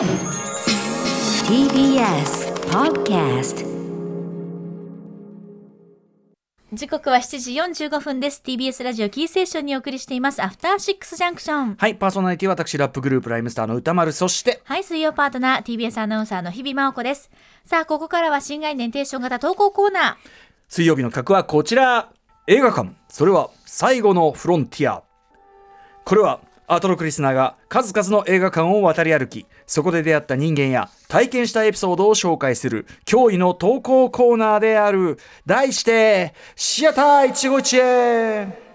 TBS Podcast 時刻は7時45分です。TBS ラジオキーセーションにお送りしています。アフターシックスジャンクション。はい、パーソナリティは私、ラップグループライムスターの歌丸、そして、はい水曜パートナー TBS アナウンサーの日々真央子です。さあここからは新概念提唱型投稿コーナー。水曜日の企画はこちら。映画館。それは最後のフロンティア。これはアトロクリスナーが数々の映画館を渡り歩きそこで出会った人間や体験したエピソードを紹介する驚異の投稿コーナーである。題してシアター一期一会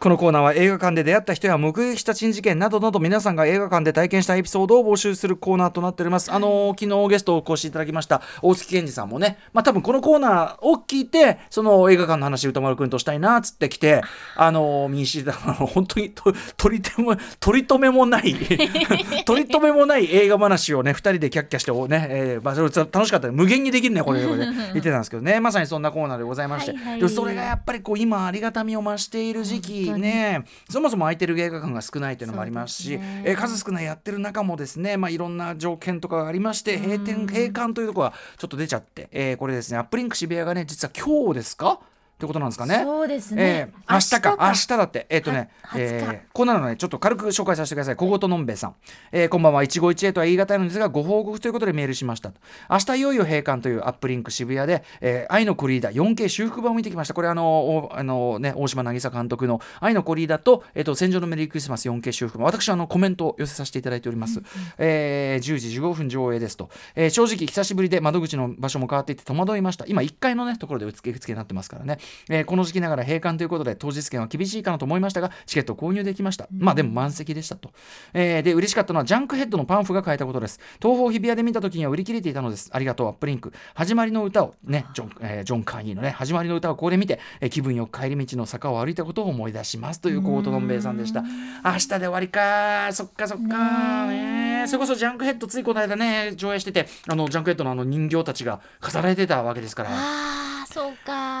このコーナーは映画館で出会った人や目撃した珍事件などなど皆さんが映画館で体験したエピソードを募集するコーナーとなっております。あのー昨日ゲストをお越しいただきました大月健二さんもね、まあ多分このコーナーを聞いて、その映画館の話歌丸くんとしたいなっつってきて、あのー、民主党の本当にと取り手も、取り留めもない、取り留めもない映画話をね、二人でキャッキャしてね、えーまあそれ楽しかった無限にできるね、これ、これ。言ってたんですけどね、まさにそんなコーナーでございまして、はいはい。それがやっぱりこう今ありがたみを増している時期ね。そもそも空いてる映画館が少ないというのもありますしね。えー数少ないやってる中もですね、まあ、いろんな条件とかがありまして閉店閉館というところがちょっと出ちゃって、えーこれですね。アップリンク渋谷がね実は今日ですかってことなんですかね？そうですえね、ー明日か。明日だって。えっ、とねは20日。えーこんなのねちょっと軽く紹介させてください。小言のんべえさん、えーこんばんは。一期一会とは言い難いのですがご報告ということでメールしました明日いよいよ閉館というアップリンク渋谷で、えー愛のコリーダ 4K 修復版を見てきました。これあのおあのね大島渚監督の愛のコリーダとえっ、と戦場のメリークリスマス 4K 修復版。私あのコメントを寄せさせていただいております、えー10時15分上映ですと、えー正直久しぶりで窓口の場所も変わっていて戸惑いました。今1階のねところで受付になってますからね、えーこの時期ながら閉館ということで当日券は厳しいかなと思いましたがチケットを購入できました、まあでも満席でしたと、えーで嬉しかったのはジャンクヘッドのパンフが買えたことです。東宝日比谷で見た時には売り切れていたのです。ありがとうアップリンク。始まりの歌をねジョン,、えージョン・カーニーのね始まりの歌をここで見て、えー気分よく帰り道の坂を歩いたことを思い出しますというコートのんべいさんでした。明日で終わりか。そっかそっか。ねそれこそジャンクヘッドついこの間ね上映しててあのジャンクヘッドのあの人形たちが飾られてたわけですから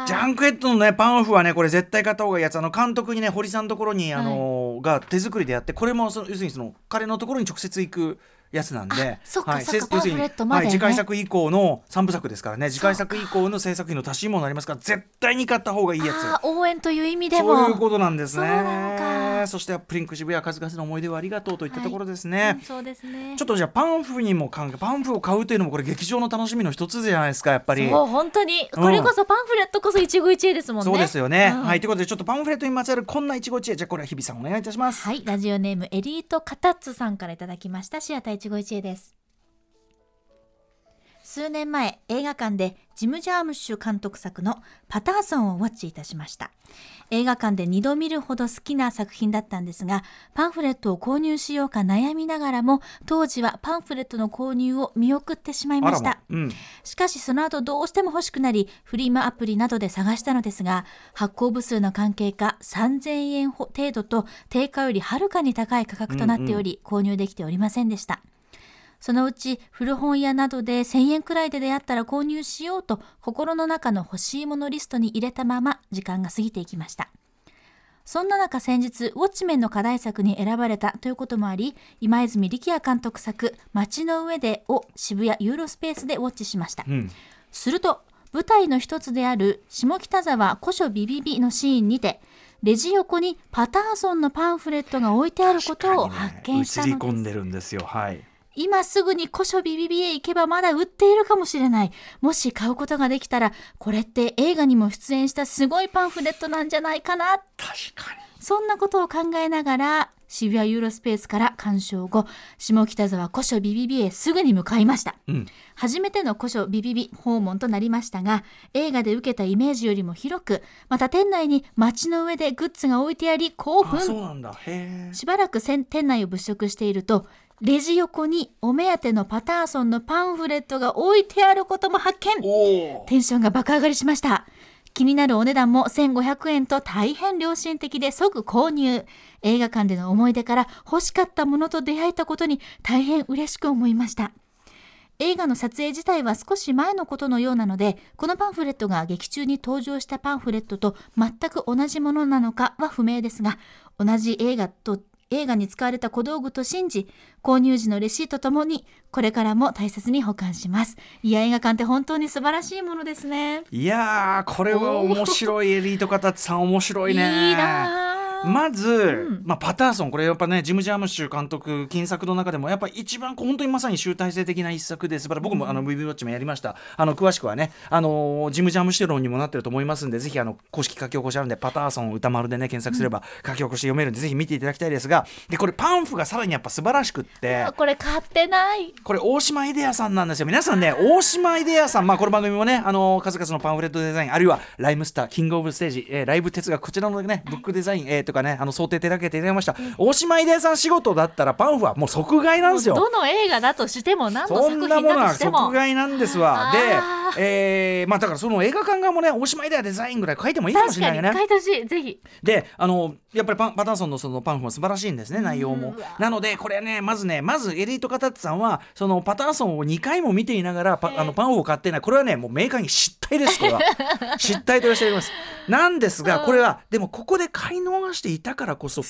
ジャンクヘッドのねパンフはねこれ絶対買った方がいいやつ。あの監督にね堀さんのところにあの、が手作りでやってこれもその要するにその彼のところに直接行くやつなんではい要するにね。はい、次回作以降の3部作ですからね次回作以降の制作費の足しにもなりますから絶対に買った方がいいやつ。応援という意味でもそういうことなんですそうなのそしてプリンク渋谷数々の思い出をありがとうといったところですね、うんそうですね。ちょっとじゃあパンフにも関係パンフを買うというのもこれ劇場の楽しみの一つじゃないですかやっぱり。そう本当に。これこそパンフレットこそ一期一会ですもんね。そうですよね、うん。はいということでちょっとパンフレットにまつわるこんな一期一会。じゃあこれは日比さんお願いいたします。はいラジオネームエリートカタッツさんからいただきました。シアター一期一会です数年前映画館でジム・ジャームッシュ監督作のパターソンをウォッチいたしました。映画館で2度見るほど好きな作品だったんですがパンフレットを購入しようか悩みながらも当時はパンフレットの購入を見送ってしまいました。うん。しかしその後どうしても欲しくなりフリマアプリなどで探したのですが発行部数の関係か3000円ほ程度と定価よりはるかに高い価格となっており、購入できておりませんでしたそのうち古本屋などで1000円くらいで出会ったら購入しようと心の中の欲しいものリストに入れたまま時間が過ぎていきました。そんな中先日ウォッチメンの課題作に選ばれたということもあり今泉力也監督作「街の上で」を渋谷ユーロスペースでウォッチしました、うん。すると舞台の一つである下北沢古書ビビビのシーンにてレジ横にパターソンのパンフレットが置いてあることを発見したのです。でるんですよ。はい今すぐに古書ビビビへ行けばまだ売っているかもしれない。もし買うことができたら、これって映画にも出演したすごいパンフレットなんじゃないかな。確かにそんなことを考えながら、渋谷ユーロスペースから鑑賞後、下北沢古書ビビビへすぐに向かいました。うん初めての古書ビビビ訪問となりましたが、映画で受けたイメージよりも広く、また店内に街の上でグッズが置いてあり興奮あそうなんだへえしばらく店内を物色しているとレジ横にお目当てのパターソンのパンフレットが置いてあることも発見。テンションが爆上がりしました。気になるお値段も1500円と大変良心的で即購入。映画館での思い出から欲しかったものと出会えたことに大変嬉しく思いました。映画の撮影自体は少し前のことのようなのでこのパンフレットが劇中に登場したパンフレットと全く同じものなのかは不明ですが同じ映画と映画に使われた小道具と信じ購入時のレシートともにこれからも大切に保管します。いや映画館って本当に素晴らしいものですね。いやーこれは面白い。エリート方さん面白いね。いいなあまず、うん。まあ、パターソンこれやっぱねジム・ジャームッシュ監督金作の中でもやっぱ一番本当にまさに集大成的な一作です僕もあの VV ウォッチもやりました。あの詳しくはねあのジム・ジャームッシュ論にもなってると思いますんでぜひあの公式書き起こしあるんでパターソン歌丸でね検索すれば書き起こし読めるんでぜひ見ていただきたいですがでこれパンフがさらにやっぱ素晴らしくってこれ買ってない。これ大島イデアさんなんですよ。皆さんね大島イデアさんまあこの番組もねあの数々のパンフレットデザインあるいはライムスターキングオブステージ、えーライブ哲学こちらのねブックデザイン、えーとかねあの想定手掛けていただきました、大島イデアさん仕事だったらパンフはもう即買いなんですよ。どの映画だとしても何のそ作品んなものはだとしても。即買いなんですわ。でえーまあだからその映画館側もね大島イデザインぐらい書いてもいいかもしれないね。に書いてほしい。ぜひ。であのやっぱりパンパターソンのそのパンフも素晴らしいんですね内容も。なのでこれねまずねまずエリートカタッツさんはそのパターソンを2回も見ていながらパ,、あのパンフを買ってない。これはねもう明快に失態ですこれは。失態としております。なんですがこれはでもここで買い逃していたからこそ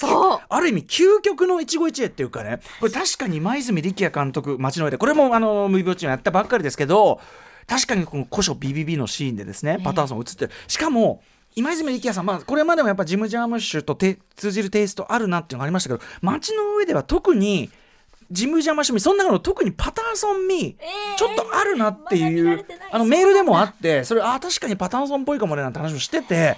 ある意味究極の一期一会っていうかね。これ確かに今泉力也監督街の上で。これもあのムービーウォッチもやったばっかりですけど確かにこの古書 BBB のシーンでですねパターソン映ってるしかも今泉力也さん、まあ、これまでもやっぱジム・ジャームッシュとて通じるテイストあるなっていうのがありましたけど街の上では特にジム・ジャームッシュ味その中の特にパターソン味、えーちょっとあるなっていうあのメールでもあってそれあ確かにパターソンっぽいかもねなんて話をしてて。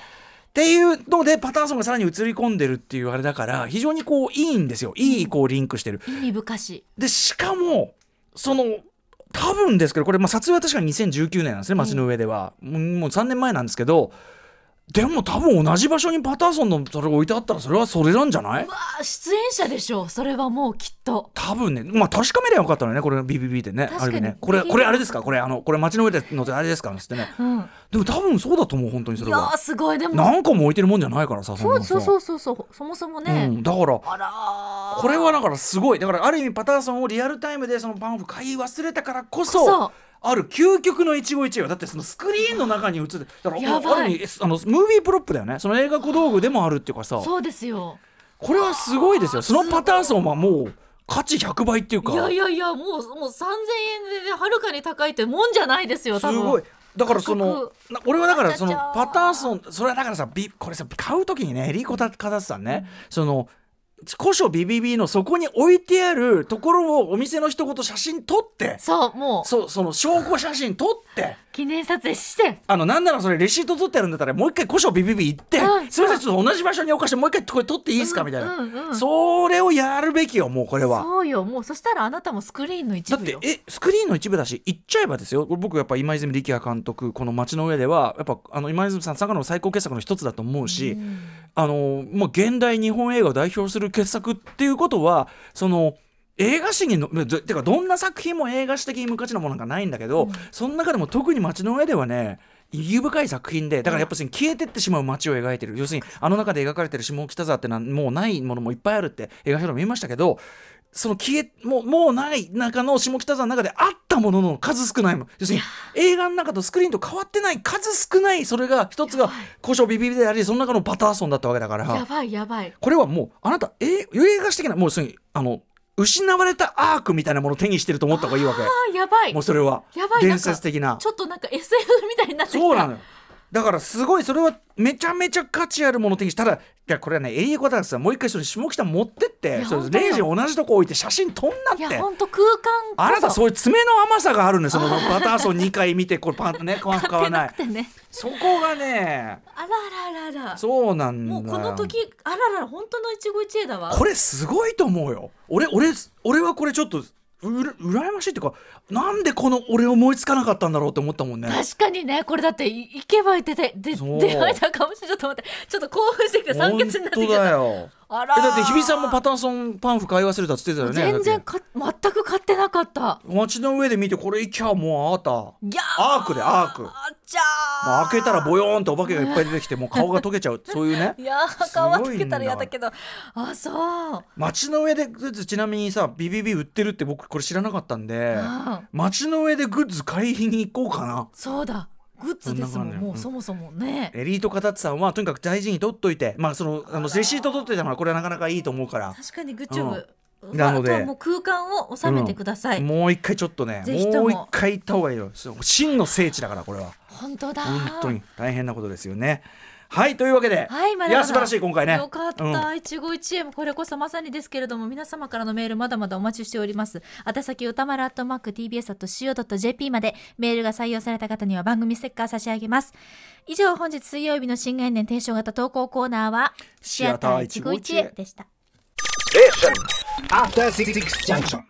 っていうのでパターソンがさらに映り込んでるっていうあれだから非常にこういいんですよ。いいこうリンクしてる。意味深し。でしかもその多分ですけどこれ、まあ、撮影は確かに2019年なんですね街の上では、もう3年前なんですけどでも多分同じ場所にパターソンのそれが置いてあったらそれはそれなんじゃない？うわあ出演者でしょう。それはもうきっと。多分ね。まあ確かめりゃよかったのよねこれ BBB でね。確かに。ある意味ね。これこれあれですか？これあのこれ街の上でのあれですか？っつってね。うん。でも多分そうだと思う本当にそれは。いやーすごい。でも。何個も置いてるもんじゃないからさそうそうそううそうそう。そもそもうね、ん、だからこれはだからすごい。だからある意味パターソンをリアルタイムでそのパンフ買い忘れたからこそそうある究極の一期一会よ。だってそのスクリーンの中に映ってだからある意味えあのムービープロップだよね。その映画小道具でもあるっていうかさ。そうですよ。これはすごいですよ。そのパターソンはもう価値100倍っていうか。いやいやいやもうもう3000円ではるかに高いってもんじゃないですよす多分。ごい。だからその俺はだからそのパターソンそれはだからさビこれさ買う時にねエリーコタカタツさんね、その古書 BBB のそこに置いてあるところをお店の一言写真撮って。そうもう。そその証拠写真撮って記念撮影して。あのなんならそれレシート取ってあるんだったらもう一回古書 BBB 行って、うん。すみませんちょっと同じ場所に置かしてもう一回これ撮っていいですか、みたいな、うん。うんそれをやるべきよもうこれは。そうよもうそしたらあなたもスクリーンの一だってえスクリーンの一部だし言っちゃえばですよ。僕やっぱ今泉力也監督この街の上ではやっぱあの今泉さん坂の最高傑作の一つだと思うし、あのまあ、現代日本映画を代表する傑作っていうことはその映画史にのどてかどんな作品も映画史的に無価値なものなんかないんだけど、その中でも特に街の上ではね意義深い作品でだからやっぱり消えてってしまう街を描いてる。要するにあの中で描かれてる下北沢ってのはもうないものもいっぱいあるって映画表でも言いましたけどその消えもうもうない中の下北沢の中であったものの数少ないもの。要するに映画の中とスクリーンと変わってない数少ないそれが一つが古書ビビビでありその中のパターソンだったわけだから。やばいやばい。これはもうあなたえ映画史的なもう要するにあの失われたアークみたいなものを手にしてると思った方がいいわけ。あーやばい。もうそれは。やばい。伝説的な。ちょっとなんか SF みたいになってきた。そうなのよだからすごいそれはめちゃめちゃ価値あるものを手にしたらいやこれはねエリーコタラスさんもう一回それ下北持ってってそれレイジ同じとこ置いて写真撮んないって。や本当空間あなたそういう爪の甘さがあるんですその バターソン2回見てこれパンね買わ買わない。ね。そこがねあらあらあらあら。そうなんだ。よもうこの時あらら本当の一期一会だわ。これすごいと思うよ。俺俺俺はこれちょっとうら羨ましいっていうかなんでこの俺思いつかなかったんだろうって思ったもんね。確かにねこれだってい行けば出てで出会えたかもしれないちょっと待ってちょっと興奮してきて酸欠になってきた。だよ。あらえだって日比さんもパターソンパンフ買い忘れたっつってたよね全然か全く買ってなかった。街の上で見てこれいきゃもうあなた。アークでアークあじゃ開けたらボヨーンとお化けがいっぱい出てきてもう顔が溶けちゃう。そういうね。いやーすごいんだ皮つけたら嫌だけど。あそう。街の上でグッズちなみにさビビビ売ってるって僕これ知らなかったんでうん。街の上でグッズ買いに行こうかな。そうだ。グッズですもん。そんな感じもうそもそもね。エリートカタッツさんはとにかく大事に取っといて。まあそのあのレシート取っといたのはこれはなかなかいいと思うから。確かにグッジョブ、うんなので。もう空間を収めてください、もう一回ちょっとねぜひとも。もう一回行った方がいいよ。真の聖地だからこれは。本当だ。本当に。大変なことですよね。はいというわけで、はい、まだまだ。いや素晴らしい今回ね。よかった、うん。一期一会もこれこそまさにですけれども皆様からのメールまだまだお待ちしております。宛先歌丸アットマーク TBS.CO.JP までメールが採用された方には番組ステッカー差し上げます。以上本日水曜日の新概念提唱型投稿コーナーはシアター一期一会。でした After Six Junction.